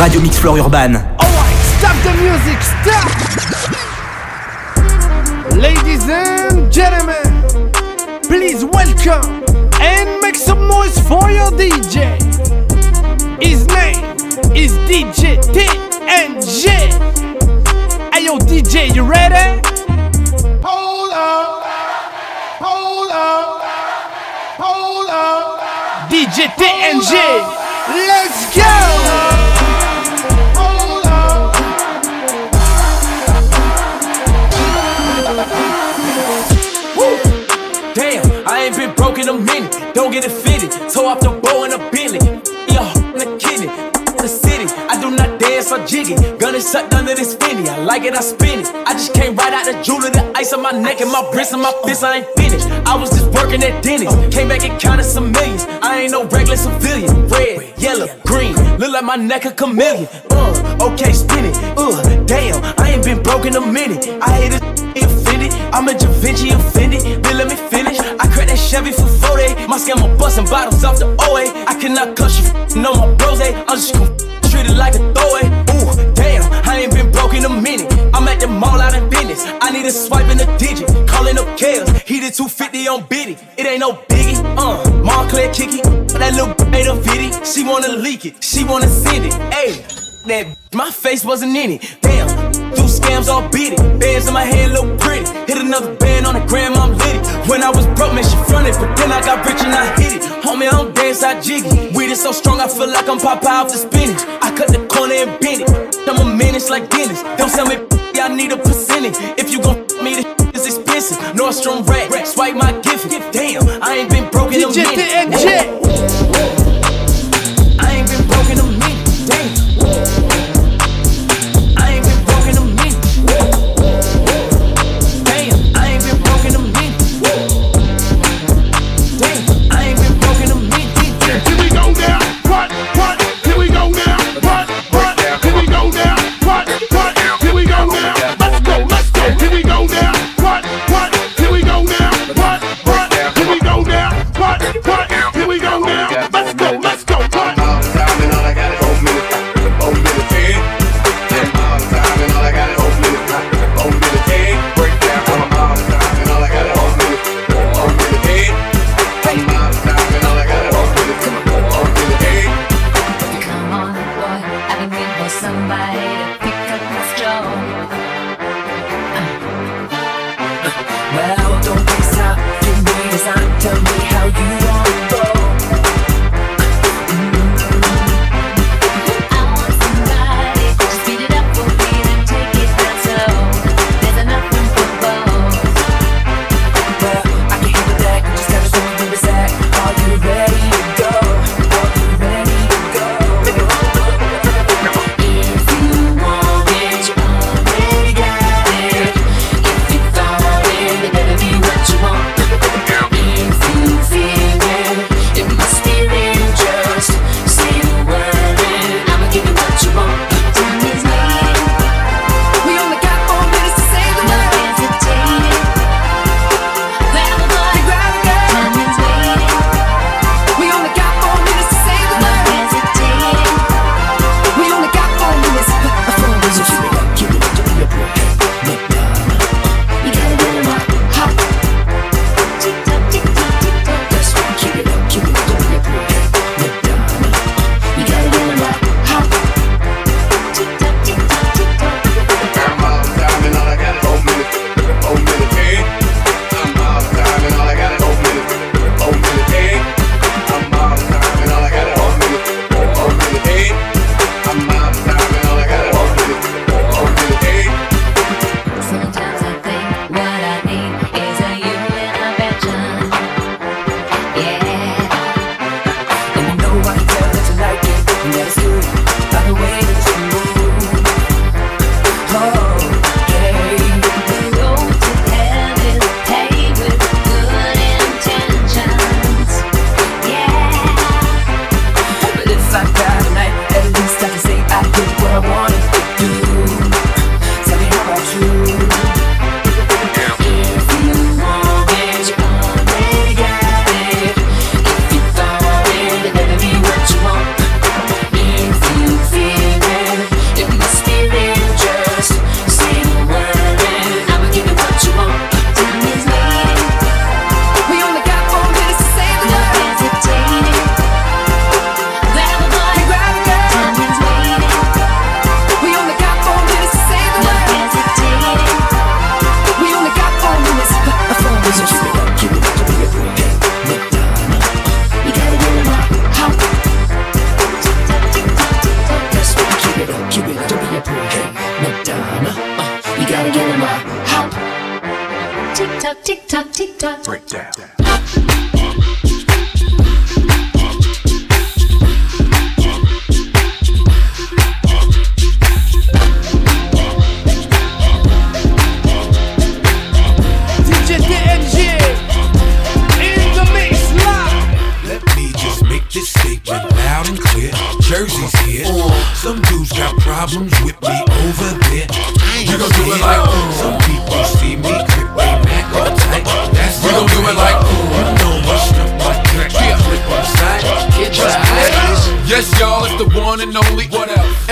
Radio Mix Floor Urban. Alright, stop the music, stop! Ladies and gentlemen, please welcome and make some noise for your DJ. His name is DJ TNG. Hey yo, DJ, you ready? Hold up, hold up, hold up. DJ TNG, let's go! Damn, I ain't been broke in a minute. Don't get it fitted. Toe off the bow in a Billy. Or jiggy. Gun is sucked under this finny. I like it, I spin it. I just came right out the jewelry, the ice on my neck and my wrist and my fist. I ain't finished. I was just working at Denny's. Came back and counted some millions. I ain't no regular civilian. Red, yellow, green. Look like my neck a chameleon. Uh, okay, spin it. Uh, damn, I ain't been broke in a minute. I hate it offended. I'm a Da Vinci offended. Then let me finish. I cracked that Chevy for 40. My scammer busting bottles off the OA. I cannot cuss you, no my bros. I'm just gon' treat it like a throwaway. Ooh, damn, I ain't been broke in a minute. I'm at the mall out in business. I need a swipe in a digit. Calling up Kales. He did 250 on Biddy. It ain't no biggie. Uh, Montclair kicky. That little made a viddy. She wanna leak it. She wanna send it. Ayy. That my face wasn't in it. Damn, scams all beat it. Bands in my hand look pretty. Hit another band on the gram, I'm lit it. When I was broke, man, she fronted, but then I got rich and I hit it. Homie, I don't dance, I jiggy. Weed is so strong, I feel like I'm Popeye off the spinach. I cut the corner and bend it. I'm a menace like Dennis. Don't tell me I need a percentage. If you gon' me, the is expensive. Nordstrom rack, swipe my gift. Damn, I ain't been broke in a minute. my hop. Tick tock, tick tock, tick tock. Break down. This statement loud and clear. Jersey's here. Some dudes got problems with me over. You gon' do it like some people see me grip they Mac all tight. That's we gon' do it like you know my stuff, my track. Flip on the side, get right. Yes, y'all, it's the one and only. What?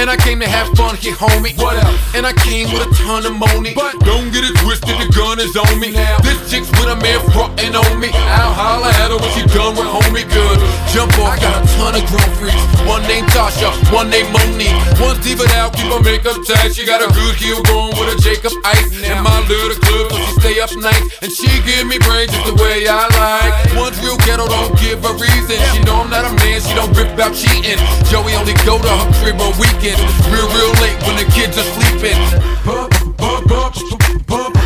And I came to have fun here, homie. What else? And I came with a ton of money. But don't get it twisted, the gun is on me. Now, this chick's with a man frontin' on me. I'll holla at her when she done with homie good. Jump off, I got a ton of grown freaks. One named Tasha, one named Monique. One's even out, keep her makeup tight. She got a good heel going with a Jacob Ice. And my little club, so she stay up night. And she give me brains just the way I like. One's real ghetto, don't give a reason. She know I'm not a man, she don't rip about cheating. Joey only go to her crib on weekends. Real, real late when the kids are sleeping. Pump, pump, pump, pump,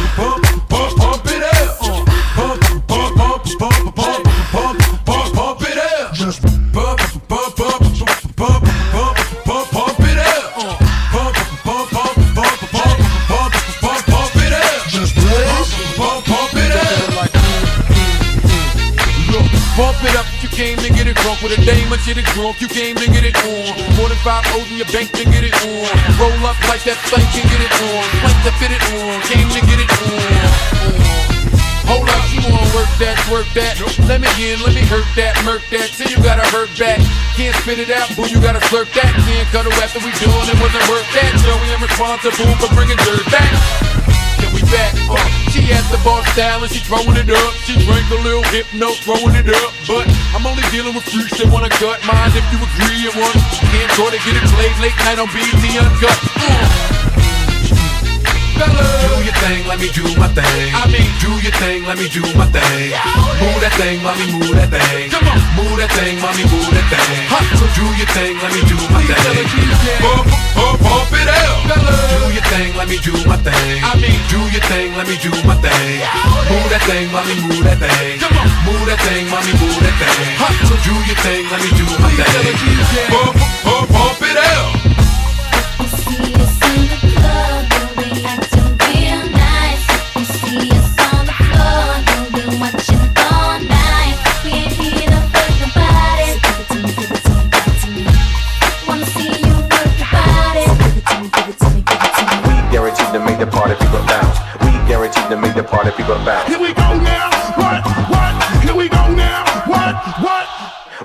with a dame shit it drunk, you came to get it on. More than five O's in your bank to get it on. Roll up like that thing can get it on. Plank to fit it on, came to get it on. Hold up, you wanna work that, work that. Let me in, let me hurt that, murk that. Till you gotta hurt back. Can't spit it out, boo, you gotta slurp that. Can't cut it after we doing it, wasn't worth that. Joey, I'm responsible for bringing dirt back. Can we back up? She at the bar style and she throwing it up. She drank a little hypno, throwing it up. But I'm only dealing with freaks that wanna cut mine if you agree at once. Can't try to get it played late night on BET Uncut. Uh. Do your thing, let me do my thing. I mean, do your thing, let me do my thing. Move that thing, mommy, move that thing. Come on. Move that thing, mommy, move that thing. Huh. So do your thing, let me do my thing. Pump, pump, pump it. Fellas. Do your thing, let me do my thing. I mean, do your thing, let me do my thing. Move that thing, mommy, move that thing. Come on. Move that thing, mommy, move that thing. Huh. So do your thing, let me do my Please tell the thing. DJ. Pump, pump, pump it up. Party people bounce. We guaranteed to make the party people bounce. Here we go now. What? What? Here we go now. What? What?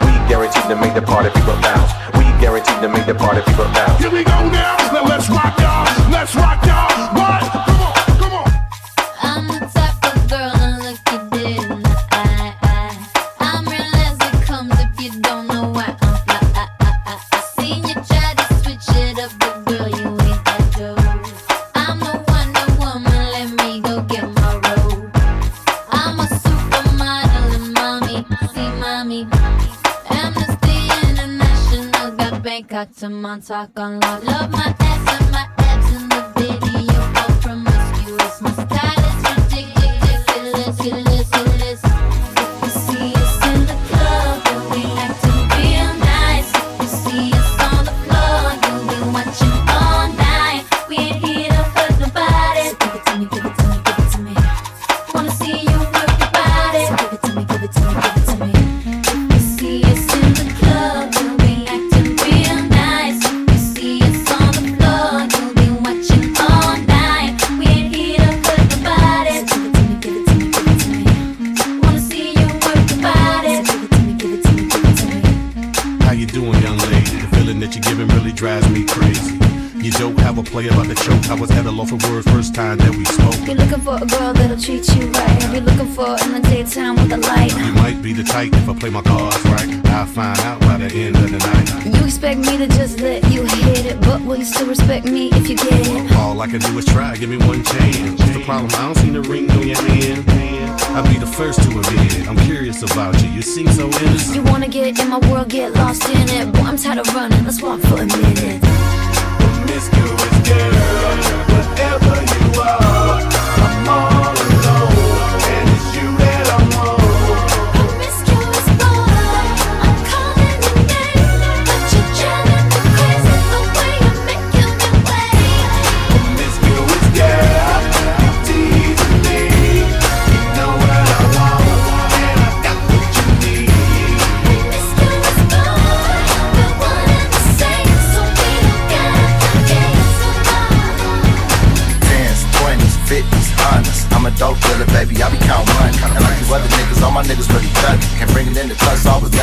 We guaranteed to make the party people bounce. We guaranteed to make the party people bounce. Here we go now. Now let's rock y'all. Let's rock To Montauk on lock. Love my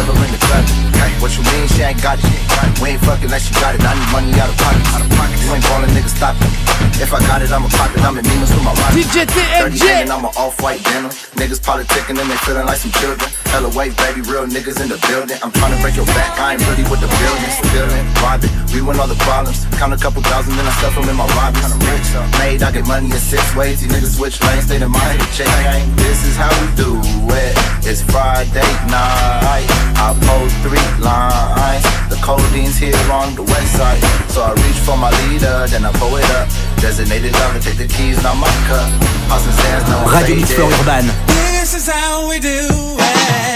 never in the club. What you mean she ain't got it? We ain't fucking unless she got it. I need money out of pocket. You ain't ballin', nigga, stop it. If I got it, I'ma pop it. I'm in demons with my rocket. DJ TMJ. 30 and I'm an off-white denim. Niggas politicking and they feeling like some children. Hella white, baby, real niggas in the building. I'm tryna break your back. I ain't really with the buildings. Feeling, robbing. We win all the problems. Count a couple thousand, then I stuff them in my robbers. Made, I get money in six ways. These niggas switch lanes, stay head, check. This is how we do it. It's Friday night. I post three lines. The codeine's here on the west side. So I reach for my leader, then I pull it up. Designated lover, take the keys, not my cup. House and sands, no Radio Mix Floor Urban. This is how we do it.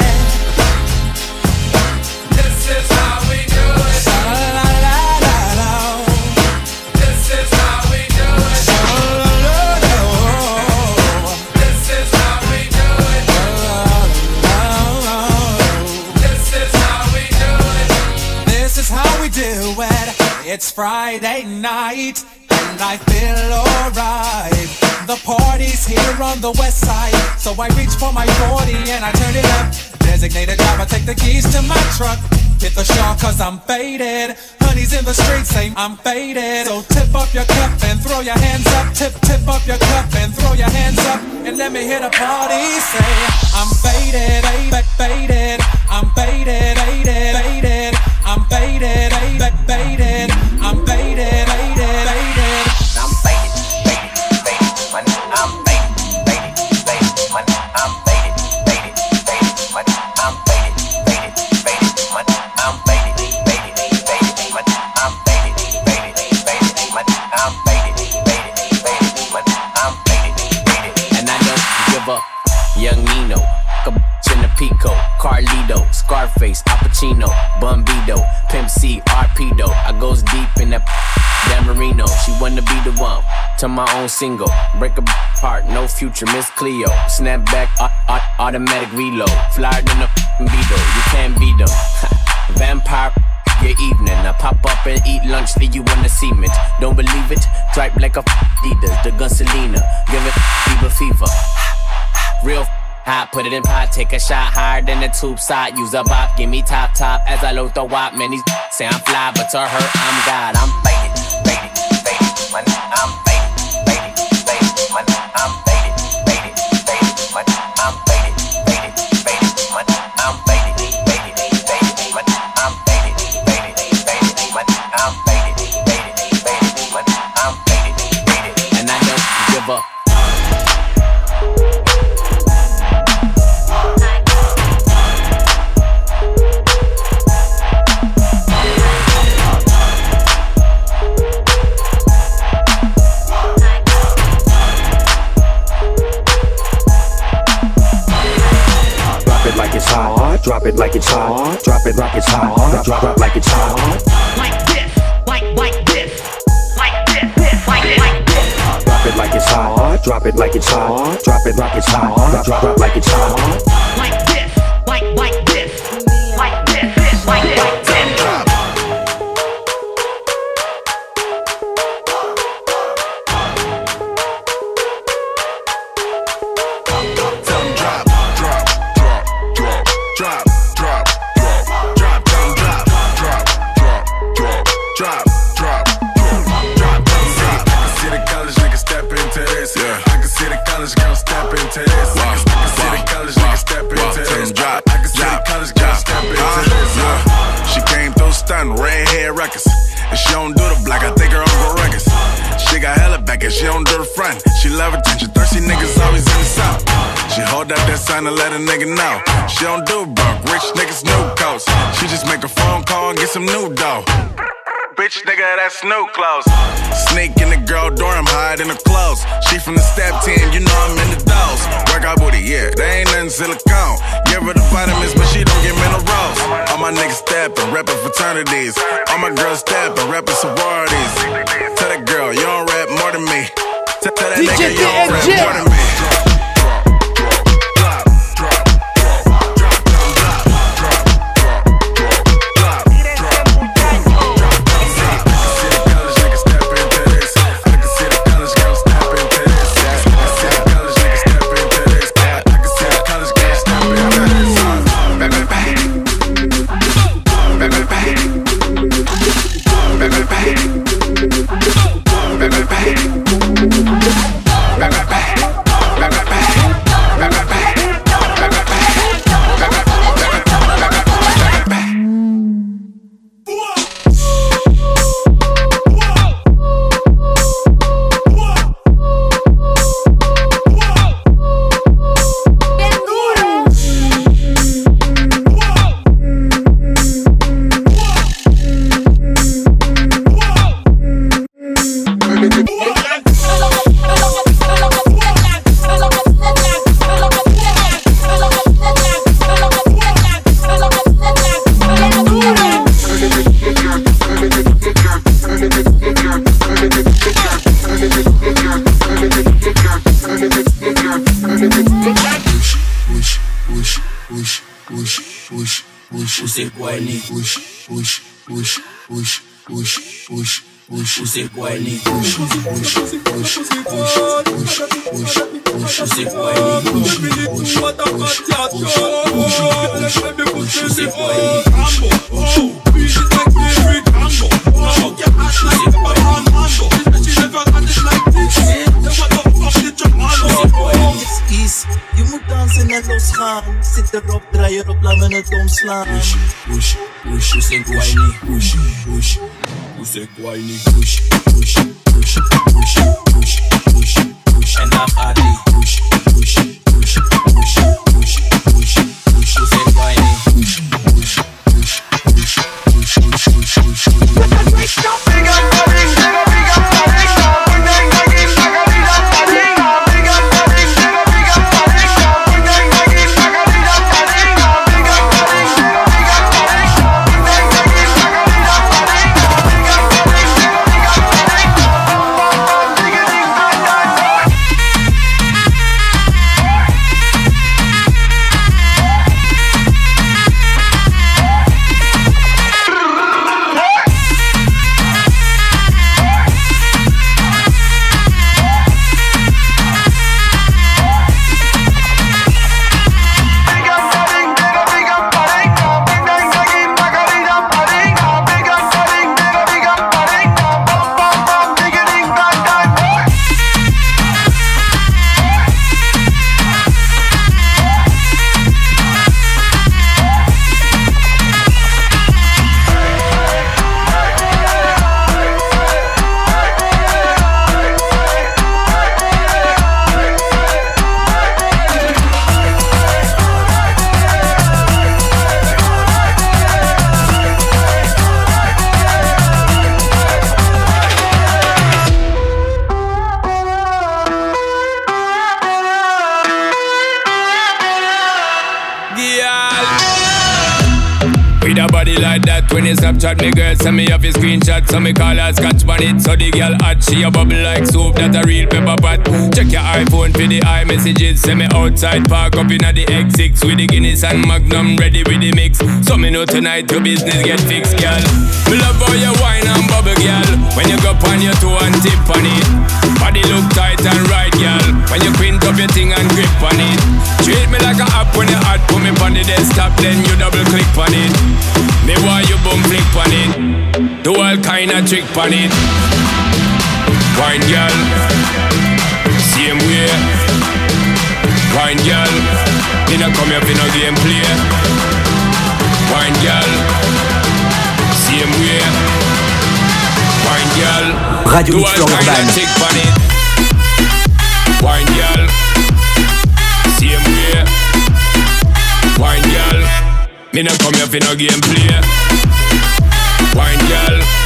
It's Friday night, and I feel alright. The party's here on the west side, so I reach for my 40 and I turn it up. Designated driver, take the keys to my truck. Hit the shawl cause I'm faded. Honey's in the streets saying I'm faded. So tip up your cup and throw your hands up. Tip, tip up your cup and throw your hands up. And let me hear the party say, I'm faded, faded, faded. I'm faded, faded, faded. I'm faded, faded, faded. Up. Young Nino, a bitch in the Pico, Carlito, Scarface, Al Pacino, Bumbido, Pimp C, Arpedo. I goes deep in that Dan. She wanna be the one to my own single. Break a no future, Miss Cleo. Snap back, au- au- automatic reload. Flyer than a Beetle, you can't beat them. Vampire. Your evening, I pop up and eat lunch, leave you on the cement. Don't believe it? Dripe like a Adidas, the gun Selena. Give it fever fever. Real hot, put it in pot, take a shot higher than the tube side. Use a bop, give me top top as I load the wop. Man, these say I'm fly, but to her, I'm God. I'm faded, faded, faded. My I'm it like it's hot. Drop it like it's hot. Drop, drop, drop like it's hot. Like this, like like this, like this, this, like like this. Drop it like it's hot. Drop it like it's hot. Drop it like it's hot. Drop, drop, drop like it's hot. Like this, like like this, like this, this, like like thirsty niggas always in the south. She hold up that sign to let a nigga know. She don't do broke, rich niggas new coast. She just make a phone call and get some new dough. Bitch, nigga, that's new clothes. Sneak in the girl dorm, hide in the clothes. She from the step team, you know I'm in the dolls. Workout booty, yeah, they ain't nothing silicone. Give her the vitamins, but she don't get minerals. All my niggas steppin', reppin' fraternities. All my girls steppin', reppin' sororities. Tell that girl, you don't rap more than me. DJ DNJ. That DJ nigga, you don't rap TNG. more than me. whiny. Push, push, push, push, push, push. Push, push it whiny. Push, push, push, push, push, push, push, push, push it whiny. Push, push, push, push, push, push, push, push it whiny. Push, push, push it like David Rambo. Push, push it whiny. En losgaan. Zit erop, draai erop, laat me het omslaan. Push, push, push, push it whiny. Push, push, push it whiny. Push, push, push, push, push, push, push. And I'm Adi. Push, push, push, push, push, push, push. Push it whiny. Push, scotch bonnet. So the girl hot, she a bubble like soup, that a real pepper pot. Check your iPhone for the iMessages, send me outside, park up in the X6 with the Guinness and Magnum, ready with the mix. So me know tonight your business get fixed, girl. Me love how you wine and bubble, girl. When you go on your toe and tip on it, body look tight and right, girl. When you print up your thing and grip on it, treat me like a app when you hot, put me on the desktop, then you double click on it. Me want you boom flick on it. Do all kind of trick on it. Wine girl, same way. Wine girl, come here for no game play. Wine girl, same way. Wine girl, Radio do Mix all kind of Urban. on it. Wine girl, same way. Wine girl, me come here for no game play. Wine girl,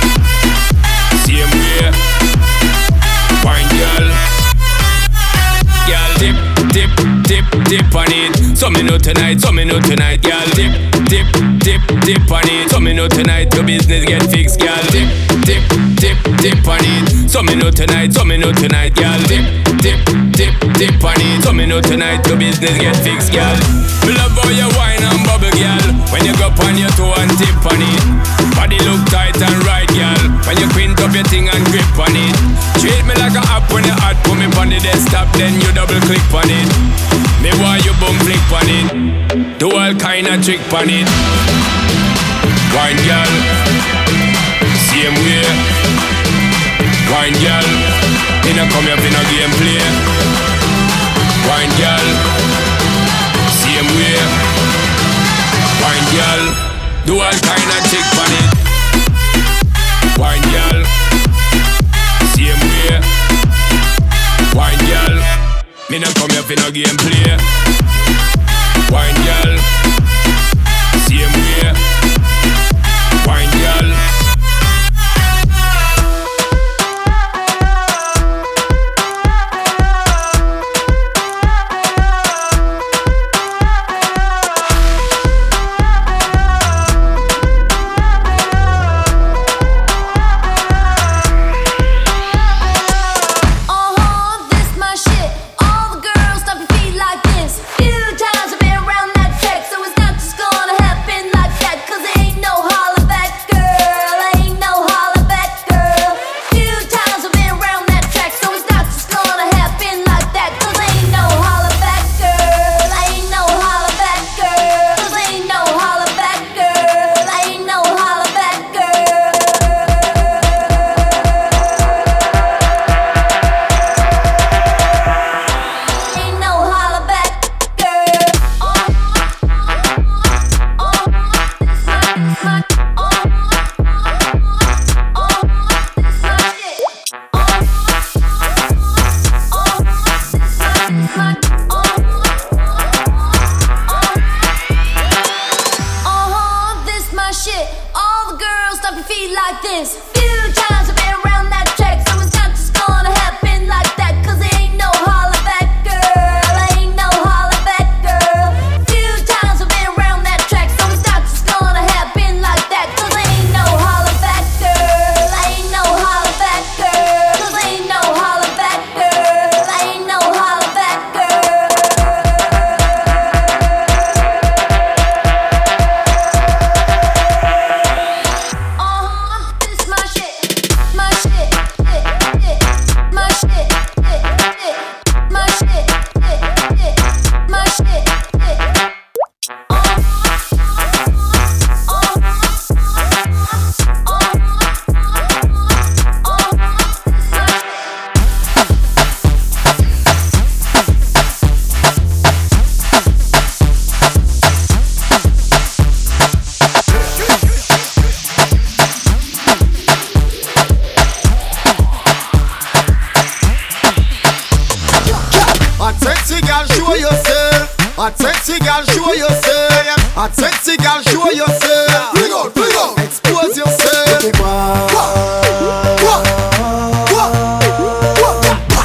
know tonight, so me know tonight, girl dip, dip, dip, dip on it. So me know tonight your business get fixed, girl dip, dip, dip, dip on it. So me know tonight, so me know tonight, girl dip, dip on it. So me know tonight your business get fixed, girl. Me love how you wine and bubble, girl. When you go on your toe and tip on it, body look tight and right, girl. When you print up your thing and grip on it, treat me like a app when you hot, put me on the desktop, then you double click on it. Me want you boom flick on it, do all kind of trick on it. Wine girl, same way. Wine girl, me no come here for no game play. Wine girl, same way. Wine girl, do all kind of trick on it. Wine girl, same way. Wine girl, me no come here for no game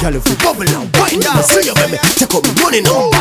Girl, if you bubble and wine, yeah. see you, baby. Take up money now,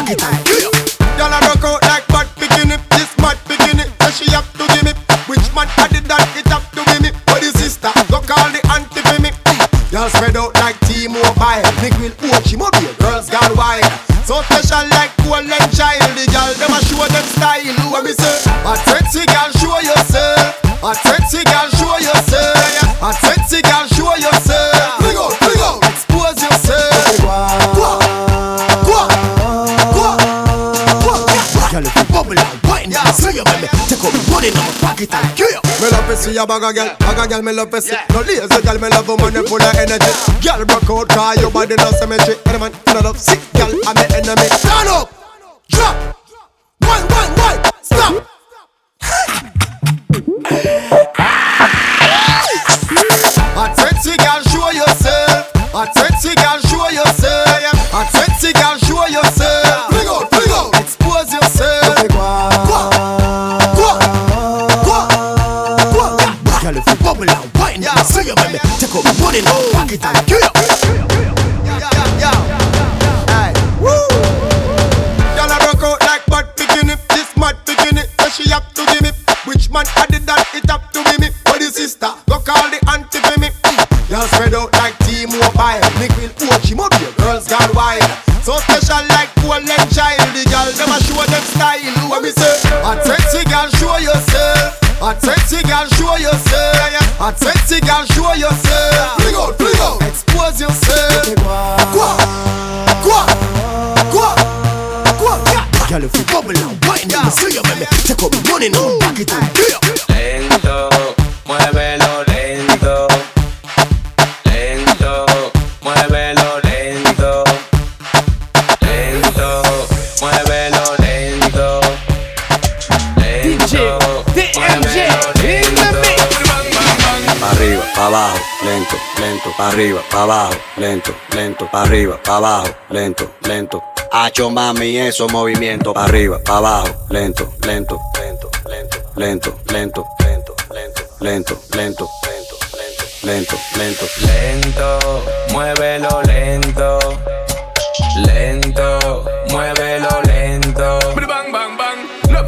a bag of girl, bag of girl me love see. No lazy girl, me love woman full of energy. Girl broke out, cause your body no symmetry. Any man no love sick girl, I'm the enemy. Stand up, Baby. Take up back it and. Lento, muévelo lento. Lento, muévelo lento. Lento, muévelo lento. Lento, muévelo lento. Pa' arriba, pa' abajo, lento, lento, pa' arriba, pa' abajo, lento, lento, pa' arriba, pa' abajo, lento, lento. Hacho mami, esos movimientos, pa' arriba, pa' abajo, lento, lento, lento, lento, lento, lento, lento, lento, lento, lento, lento, lento. Lento, muévelo lento. Lento,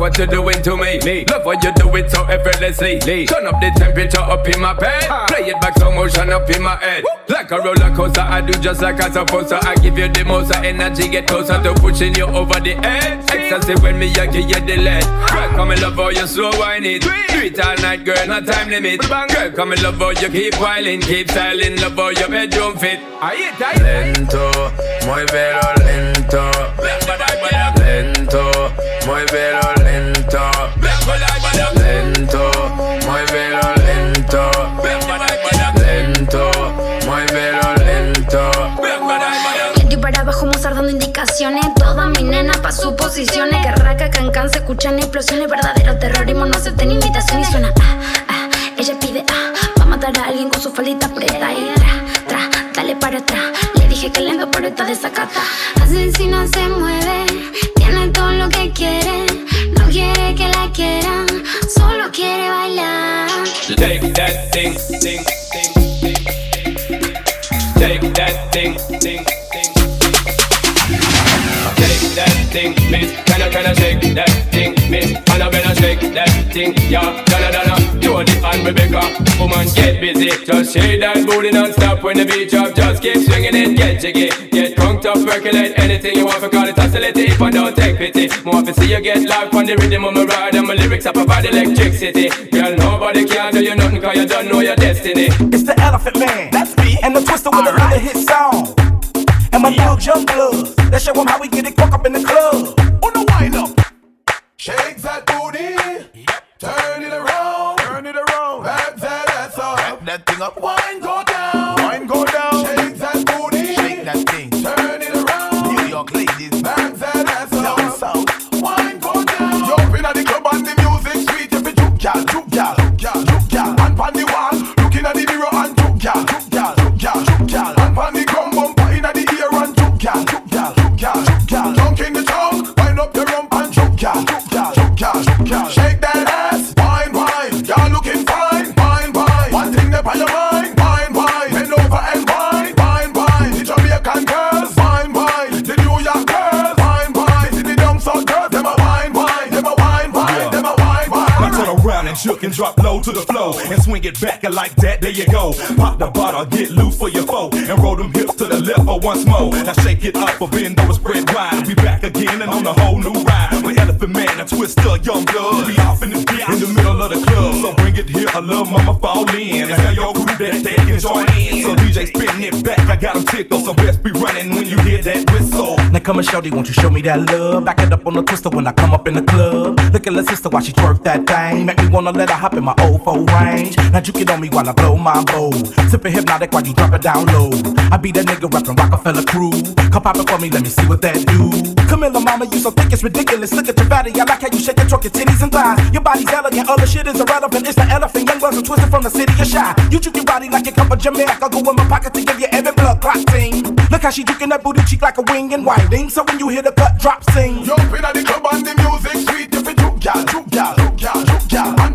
what you're doing to me. me. Love what you do it so effortlessly. Turn up the temperature up in my bed. Play it back slow motion up in my head. Like a roller coaster, I do just like I'm supposed to. I give you the most of energy, get closer to pushing you over the edge. Ecstasy when me, I give you the lead. Girl, come and love how you slow wine it. Do it all night, girl, no time limit. Girl, come and love how you keep whiling, keep styling, love how your bedroom fit. Lento, muévelo lento. Lento, muévelo lento. Mozart dando indicaciones Toda mi nena pa' sus posiciones Que raca, cancan, se escuchan explosiones. Verdadero terrorismo, no acepten invitación Y suena. Ah, ah, ella pide ah Va a matar a alguien con su faldita aprieta Y tra, tra, dale para atrás. Le dije que lento pero está desacata. Asesina se mueve Tiene todo lo que quiere. No quiere que la quieran Solo quiere bailar. Take that thing, thing, thing, thing. Shake that thing, thing, thing. Shake that thing, miss. Can I, can I shake that thing, miss? And I better shake that thing, yeah. Donna, Donna, Jody and Rebecca. Woman, get busy. Just shake that booty non-stop when the beat drop. Just keep swinging it, get jiggy. Get drunk up, percolate anything you want to call it oscillate. If I don't take pity, more to see you get live on the rhythm of my ride. And my lyrics up about electricity. Girl, nobody can do you nothing cause you don't know your destiny. It's the Elephant Man, that's me, and the Twista with another hit song. And my little jump blood, that show 'em how we get it crunk up in the club. On the wind up. Shake that booty. Turn it around. Turn it around. Back that ass up. Back that thing up. Wine go down. Wine go down. Drop low to the flow and swing it back and like that. There you go. Pop the bottle, get loose for your foe and roll them hips to the left for once more. Now shake it up, or bend over, spread wide. We back again and on a whole new ride. With Elephant Man, a Twista, young blood. We off in the beat in the middle of the club. So bring it here, I love mama fall in. And tell your crew that they can join in. So DJ spin it back, I got them tickled. So best be running when you hear that whistle. Now come and shorty, won't you show me that love? Back it up on the Twista when I come up in the club. Look at the sister while she twerk that thing. Make me wanna let her hop in my old four range. Now you it on me while I blow my bowl. Sipping Hpnotiq while you drop it down low. I be that nigga rapping Rockefeller crew. Come pop it for me, let me see what that do. Here, mama, you so thick it's ridiculous. Look at your body, I like how you shake and twerk your titties and thighs. Your body's elegant, other shit is irrelevant. It's the elephant, young bloods are twisted from the city of Chi. You juke your body like you come from Jamaica. Go in my pocket to give you every blood clot thing. Look how she juking that booty cheek like a wing and winding. So when you hear the cut drop, sing. Jump in at the club and the music sweet. If it juke gal, juke gal,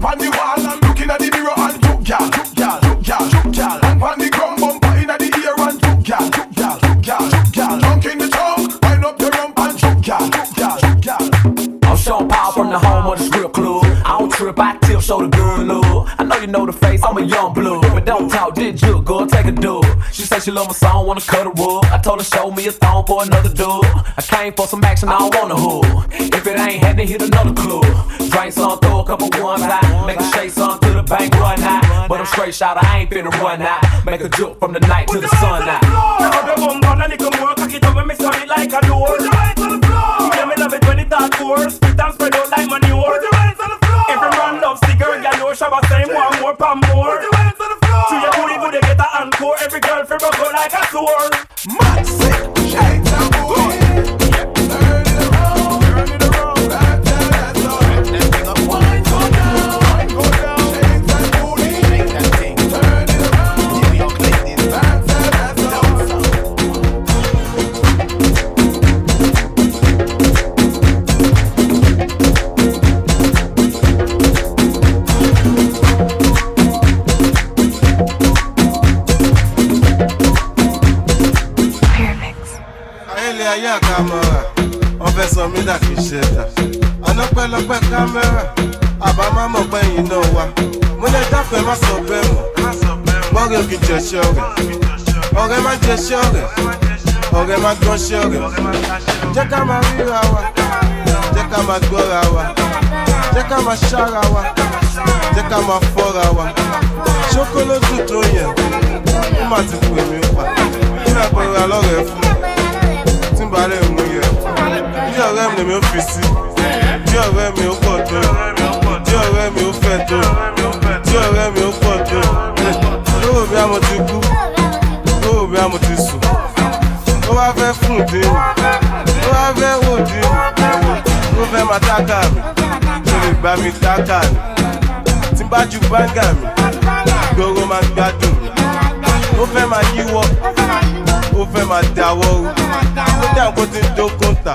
And pon the wall, I'm looking at the mirror and juke gal, juke gal, juke gal, juke gal. And pon the drum bumper in at the ear and juke gal, juke gal, juke gal, juke gal. Junk in the trunk, wind up your rump and juke gal, juke gal, juke gal. I'm Sean Paul from the home of the strip club. I don't trip, I tip, show the girl love. I know you know the face, I'm a young blood. But don't talk, did you, girl, take a dub. She said she love my song, wanna cut a up. I told her, show me a thong for another dub. I came for some action, I don't want a hood. If it ain't happening, hit another club. Drink some, throw a couple ones out. Make a shake some to the bank, run out. But I'm straight shot, I ain't finna run out. Make a jump from the night to the sun out. Your down a little more, cock it up and me slam it like a door. Yeah, me love it when it hard pour, spit and spread out like manure. Every man loves the girl, yeah, know Shabba same one more, pam more. Every girl feel buckle like a sword. Mad sick, shake that ayé àkàmọ́ra. Wọ́n fẹ́ sọ mí dà kí ṣe dà. Ọ̀nàpẹ̀lọpẹ̀ kámẹ́rà. Àbámámọ̀ pẹ̀yìn náà wá mo lè dáfẹ́ má sọ bẹ́ẹ̀ mọ̀. Bọ́ọ̀rẹ́ òkè jẹ̀ṣẹ́ ọ̀rẹ́. Ọ̀rẹ́ má jẹ̀ṣẹ́ ọ̀rẹ́. Ọ̀rẹ́ má gbọ́nṣẹ́ ọ̀rẹ́. Jẹ́ ká máa ríra wa. Jẹ́ ká máa gbọ́ra wa. Jẹ́ ká máa ṣára wa. Jẹ́ ká máa fọ́ra wa. Ṣókólótù tó yẹ? Ó má ti pè mí pa. Nígbà pẹ̀lú alọ́rẹ̀ fún mi lè mú yẹ. Bí ọ̀rẹ́ mi lèmi ó fi sí bí ọ̀rẹ́ mi ó pọ̀ tó bí ọ̀rẹ́ mi ó fẹ́ tó bí ọ̀rẹ́ mi ó pọ̀ tó. Lówó bí a mo ti kú lówó bí a mo ti sùn. Ó wá fẹ́ fún dín ó wá fẹ́ wò dín ó fẹ́ máa tákà mi ó lè gbá mi tákà mi. Tí bá ju báńgà mi gbòòrò máa gbádùn mi. Ó fẹ́ máa yíwọ́ ó fẹ́ máa dáwọ́ rú ó dà kó ti ń dó kóńtà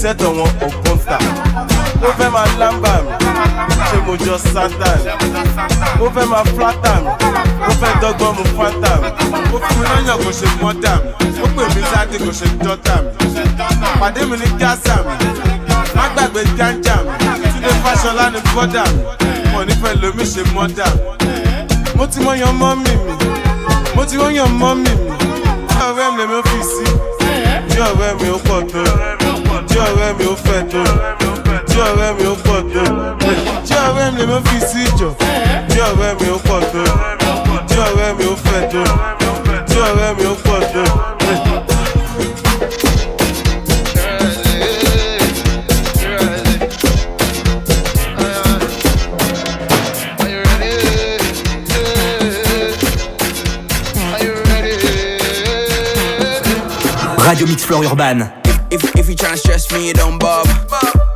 sẹ́tọ̀ wọn ò kóńtà ó fẹ́ máa lámbà mi ṣé mo jọ sátán ó fẹ́ máa flátà mi ó fẹ́ dọ́gbọ́n mu fátà mi. Ó fún mi lọ́yàn kò ṣe mọ́dà mi ó pè mí sáde kò ṣe dọ́tà mi. Pàdé mi ní gásà mi má gbàgbé gánjà mi. Túnde fáṣọlá ní bọ́dà mi mo nífẹ̀ẹ́ lomi ṣe mọ́dà mi. Mo ti mọ yan mọ́mì mi mo ti mọ yan mọ́mì mi. tí ọ̀rẹ́ mi lèmi fi sí tí ọ̀rẹ́ mi ó pọ̀ tó tí ọ̀rẹ́ mi ó fẹ́ tó tí ọ̀rẹ́ mi ó pọ̀ tó tí ọ̀rẹ́ mi lèmi fi sí jọ tí ọ̀rẹ́ mi ó pọ̀ tó tí ọ̀rẹ́ mi ó fẹ́ tó Radio Mix Floor Urban. If, if you tryna stress me, it don't bother.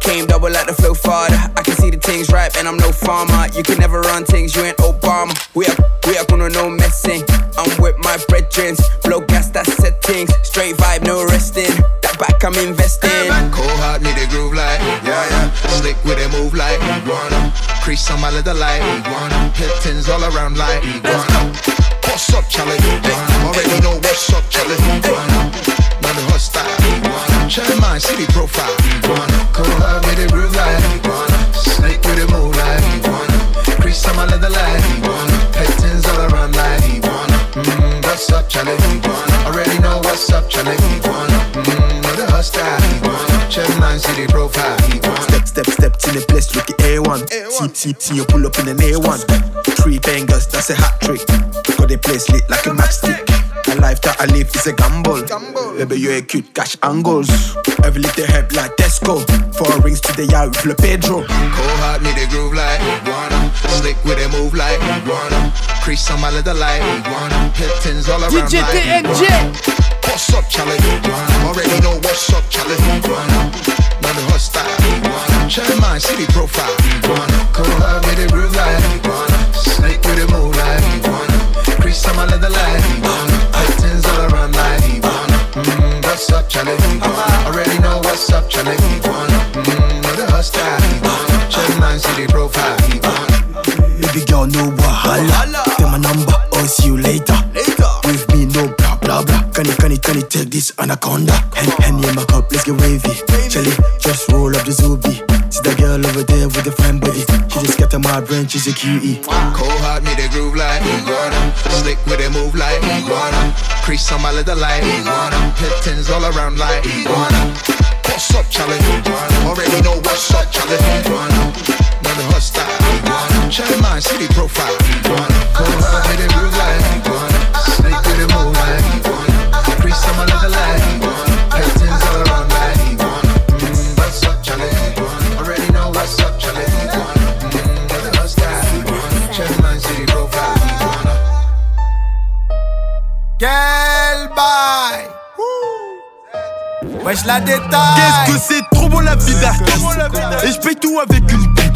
Came double like the flow father. I can see the things right, and I'm no farmer. You can never run things, you ain't Obama. We up, we up on no messing. I'm with my brethren. Blow gas, that's settings. Straight vibe, no resting. That back, I'm investing. Cold heart, need a groove like, yeah, yeah. Slick with a move like, iguana. Crease on my leather like, iguana. Pit tins all around like, iguana. What's up, Charlie? Iguana. Already know what's up, Charlie. Iguana. The style, iguana. Check my city profile, iguana. With groove like, iguana. Slick with like, iguana. Crease on my leather like, iguana. All around like, iguana. Mm, what's up, Charlie? Iguana. Already know what's up, Charlie. Iguana. Mm, know the hot style, iguana. Check my city profile. Step, step, step to the place, look at A1. T, T, T, you pull up in an A1. Three bangers, that's a hat trick. Got the place lit like a matchstick. The life that I live is a gamble. Baby, you're a cute cash angles. Every little help like Tesco. Four rings to the yard with Le Pedro. Cold heart, need a groove like iguana. Slick with a move like iguana. Crease on my leather like iguana. Pit tins all around DJ like TNG. iguana. What's up, Charlie? Iguana. Already know what's up, Charlie. Iguana. Now the style, iguana. Check my city profile, iguana. Need a groove like iguana. Slick with a like iguana. Crease on my leather like iguana. Tins all around like iguana. Mm, what's up, Charlie? Iguana. Already know what's up, Charlie. Iguana. Mm, know the hot style, iguana. Check my city profile, iguana. Baby girl, no wahala. Take my number, I'll see you later. With me, no blah blah blah. Can you, can you, can you take this anaconda? Hen, Henny in my cup, let's get wavy. Just roll up the Zuby. See that girl over there with the fine body. She just got my brain, she's a cutie. Cold heart, need the groove like iguana. Slick with a move like iguana. Crease on my leather like iguana. Pit tins all around like iguana. What's up, Charlie? Already know what's up, Charlie. Iguana. Now the iguana. Check my city profile, iguana. Cold heart, need a groove like iguana. Slick with a move like iguana. Crease on my leather like iguana. Wesh la détaille Qu'est-ce que c'est trop bon la vie d'artiste. Et je paye tout avec une bite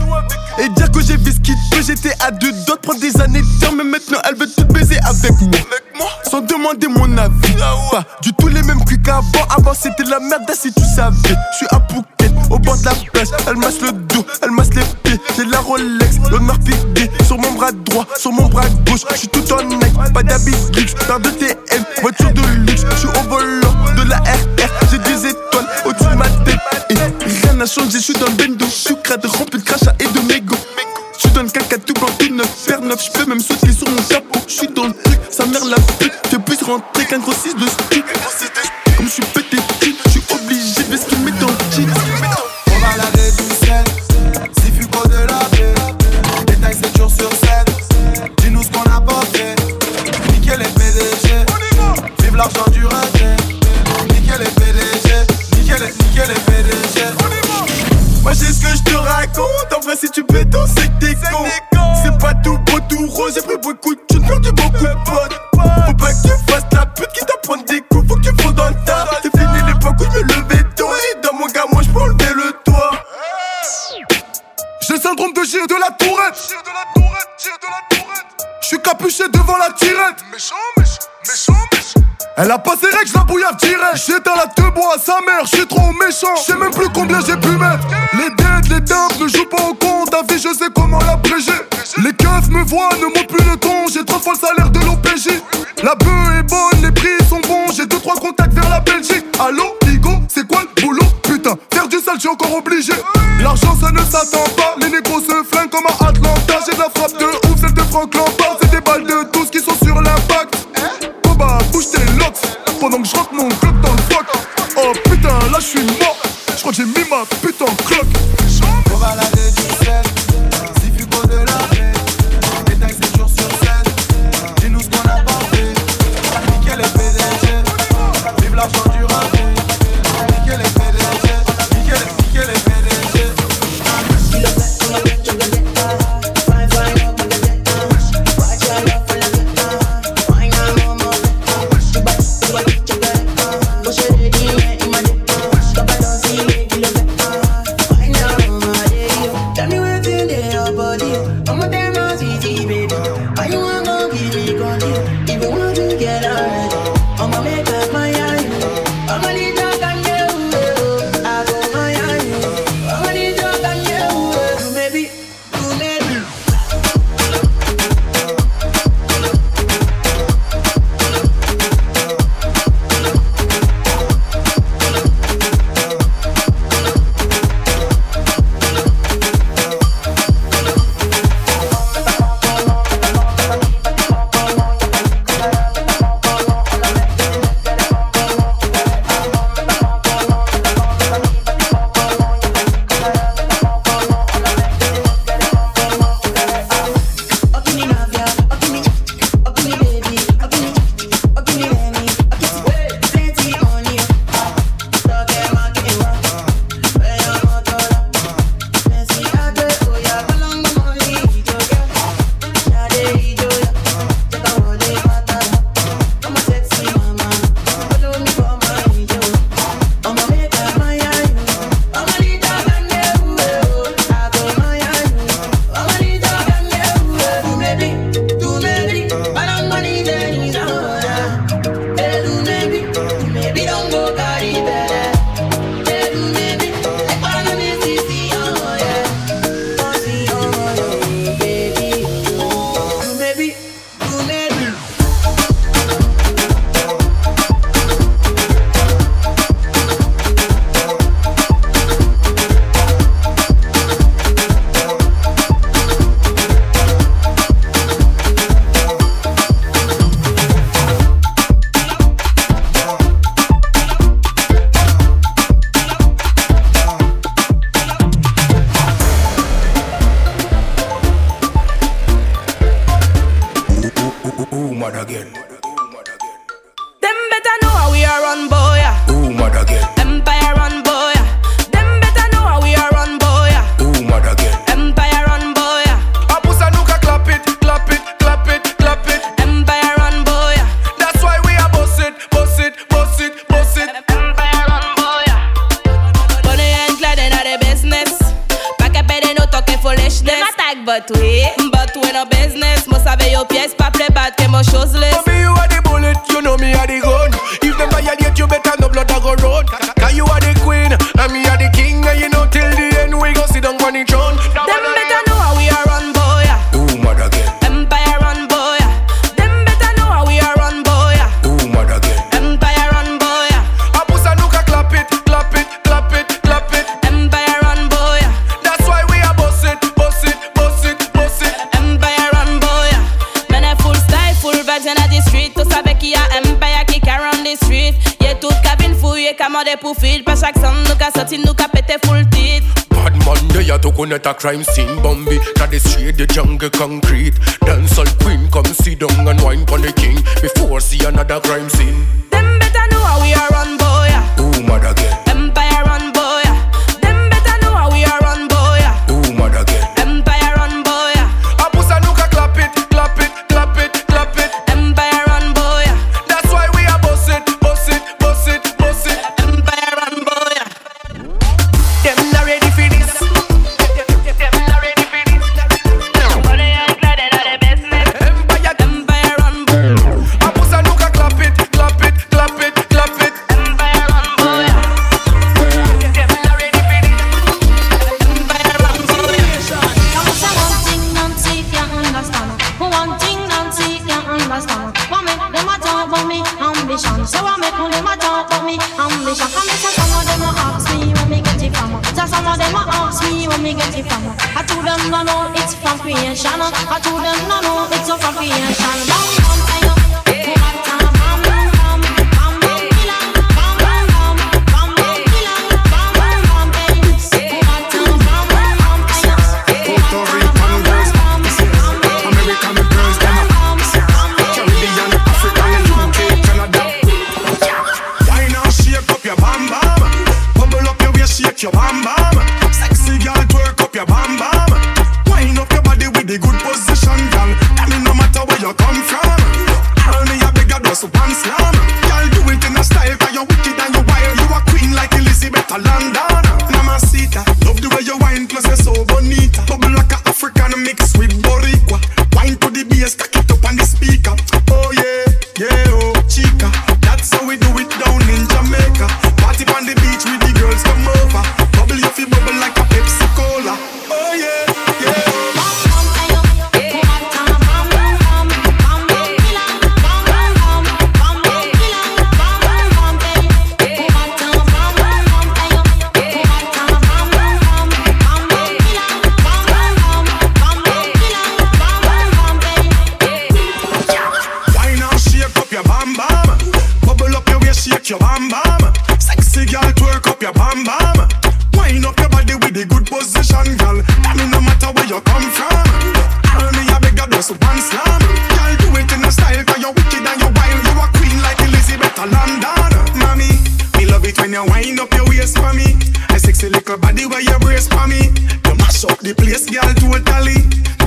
Et dire que j'ai vu ce qu'il peut J'étais à deux de prendre des années de Mais maintenant elle veut tout baiser avec moi. Sans demander mon avis. Pas du tout les mêmes cuits qu'avant. Avant c'était la merde si tu savais Je suis à Phuket au bord de la plage. Elle masse le dos, elle masse les pieds. J'ai la Rolex, l'honneur fidé Sur mon bras droit, sur mon bras gauche. Je suis tout en Nike, pas d'habits luxe Paire de TM, voiture de luxe. Je suis au volant je suis dans le bendo Je suis crade, rempli de crachats et de mégots je suis dans le caca tout blanc, tout neuf, paire neuf, je peux même sauter sur mon capot. Je suis dans le truc, sa mère la pute, que puisse rentrer qu'un gros 6 de stick. Elle a passé règles, je la bouillave direct. J'étais la te bois à sa mère, j'suis trop méchant. J'sais même plus combien j'ai pu mettre. Les dettes, les dumps ne jouent pas au con. Ta vie, je sais comment la l'abréger. Les keufs me voient, ne montent plus le ton. J'ai trois fois le salaire de l'OPJ. La bœuf est bonne, les prix sont bons. J'ai deux, trois contacts vers la Belgique. Allô, Igo, c'est quoi le boulot? Putain, faire du sale, j'suis encore obligé. L'argent, ça ne s'attend pas. Les négros se flinguent comme à Atlanta. J'ai de la frappe de ouf, celle de Franklin. Rutsch in Mimmat. a crime scene Bomb me and me shock and some of them a ask me where me get it from. So some of them a ask me where me get it from. I told them no no, it's from creation. I told them no no, it's from creation. Down, down, it when you wind up your waist for me. A sexy little body where you brace for me. You mash up the place, girl, totally,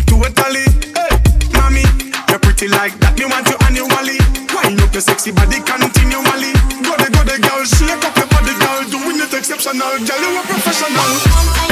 totally. Hey, mommy, you're pretty like that. Me want you annually. Wind up your sexy body continually. Go the go the girl, shake up your body, girl. Doing it exceptional, girl, you a professional.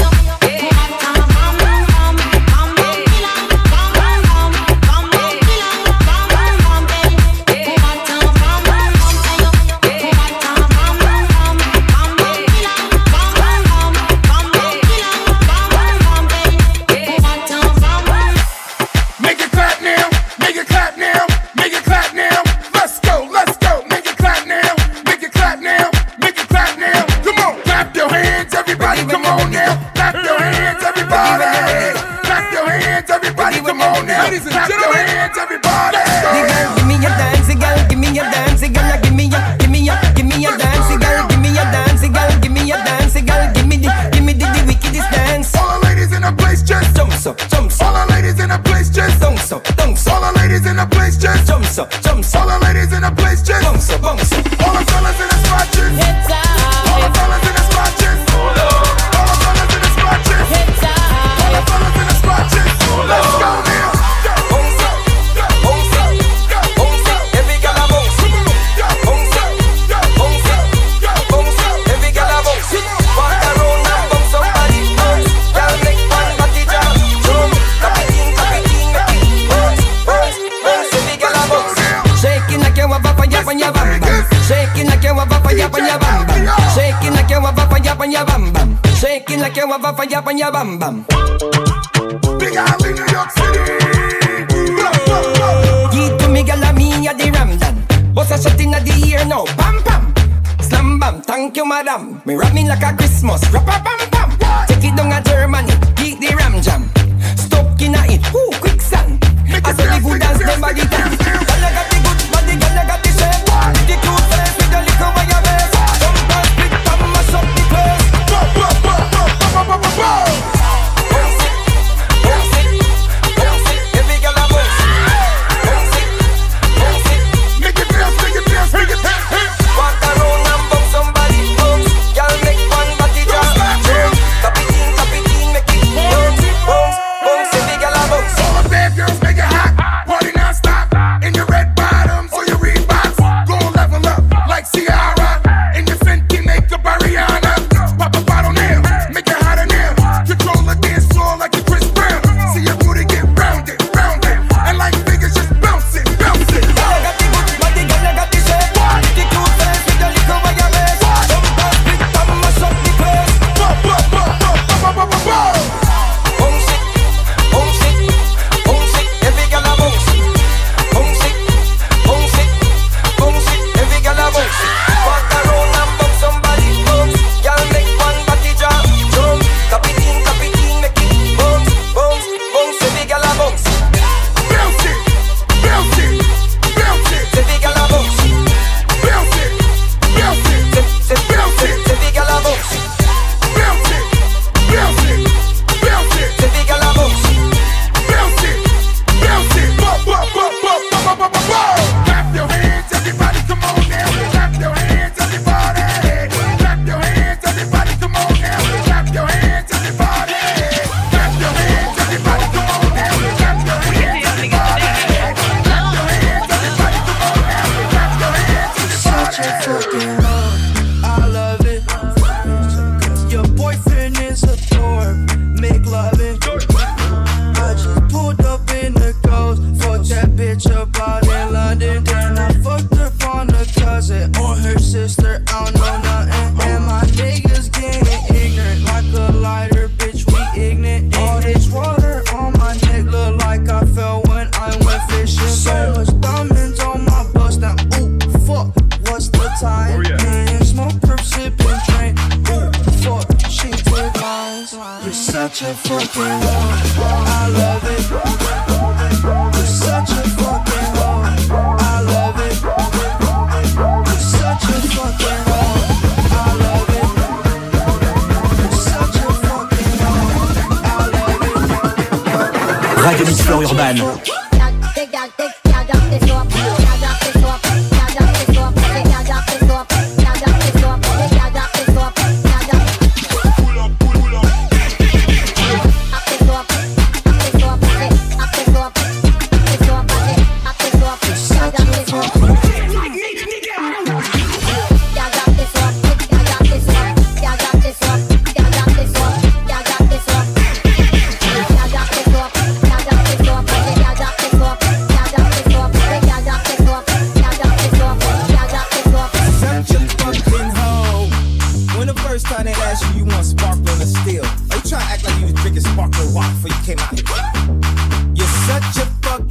on your bam bam. Big out in New York City. Blah, blah, blah. Give to me, girl, and me at the Ramdan. What's a shot in the ear now? Pam pam. Slam bam, thank you, madam. Me rap me like a Christmas. Rap a bam bam. What? Take it down a Germany. Eat the ram jam. Stop in it. Ooh, quicksand. I saw the good dance, them body dance.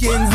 Fucking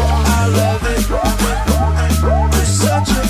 I love it. You're such a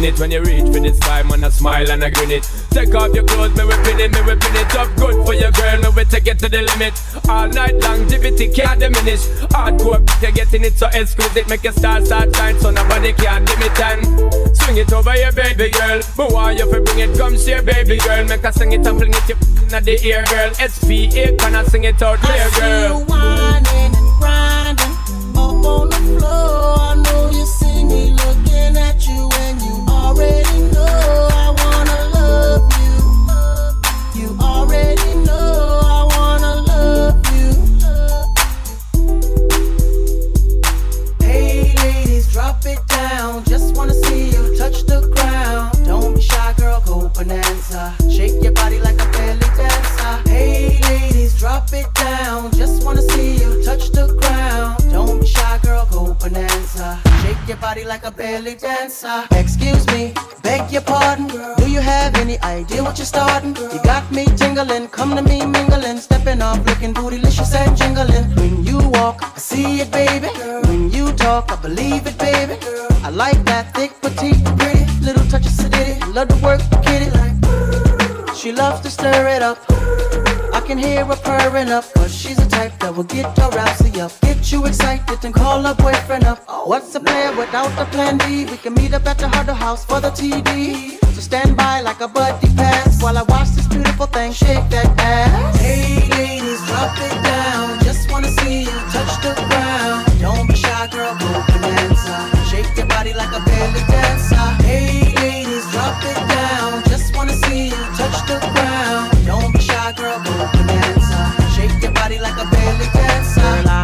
walk in it. When you reach for this time, man, I smile and I grin it. Take off your clothes, me whipping it, me whipping it up good for your girl. Me we take it to the limit. All night longevity can't diminish. Hardcore, you're getting it so exquisite. Make your stars start shine so nobody can dim it and swing it over your baby girl. Me want you to bring it, come share, baby girl. Make her sing it and fling it you in the ear, girl. SPA, can I sing it out I clear, see girl? you whining and grinding up on the floor. Already your body like a belly dancer. Excuse me, beg your pardon. Do you have any idea what you're starting? You got me tingling, come to me mingling, stepping off, looking bootylicious and jingling. When you walk, I see it, baby. When you talk, I believe it, baby. I like that thick, petite, pretty, little touch of sedity. Love to work kitty like. She loves to stir it up. I can hear her purring up, cause she's the type that will get her rousey up. Get you excited and call her boyfriend up. Oh, what's a plan without a plan B? We can meet up at the Huddle House for the TV. So stand by like a buddy pass while I watch this beautiful thing shake that ass. Hey ladies, drop it down. Just wanna see you touch the ground. Don't be shy, girl, go Bananza. Shake your body like a belly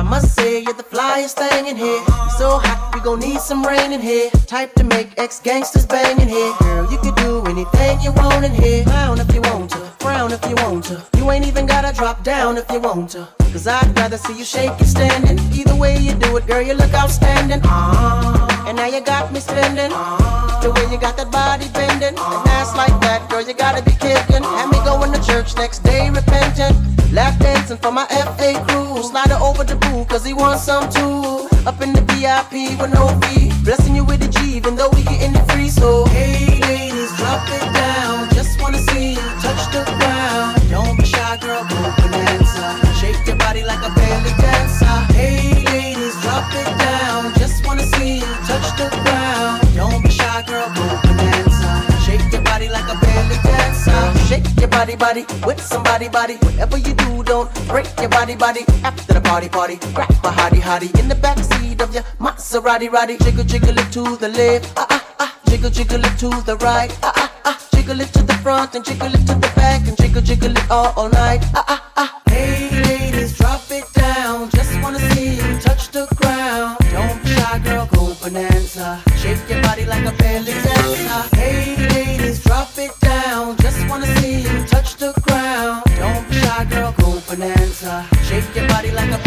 must say you're the flyest thing in here. You're so hot, gon' need some rain in here. Type to make ex gangsters bang in here. Girl, you can do anything you want in here. Clown if you want to, frown if you want to. You ain't even gotta drop down if you want to. Cause I'd rather see you shake it standing. Either way you do it, girl, you look outstanding. Uh, and now you got me spending. Uh, the way you got that body bending. Uh, and ass like that, girl, you gotta be kidding. Had me going to church next day repenting. Lap dancing for my FA crew. Slider over the boo, cause he wants some too. Up in the VIP with no no fee. Blessing you with a G, even though we getting it free. So hey ladies, drop it down. Just wanna see you touch the ground. Don't be shy, girl, go Bananza. Shake your body like a belly. Shake your body, body with somebody, body. Whatever you do, don't break your body, body. After the party, party, grab a hottie, hottie in the backseat of your Maserati, roddy. Jiggle, jiggle it to the left, ah ah ah. Jiggle, jiggle it to the right, ah ah ah. Jiggle it to the front and jiggle it to the back and jiggle, jiggle it all, all night, ah ah ah. Hey ladies, drop it down. Just wanna see you touch the ground. Don't be shy, girl, go Bananza. Shake your body like a belly dancer. Hey just wanna see you touch the ground. Don't be shy, girl, go Bananza. Shake your body like a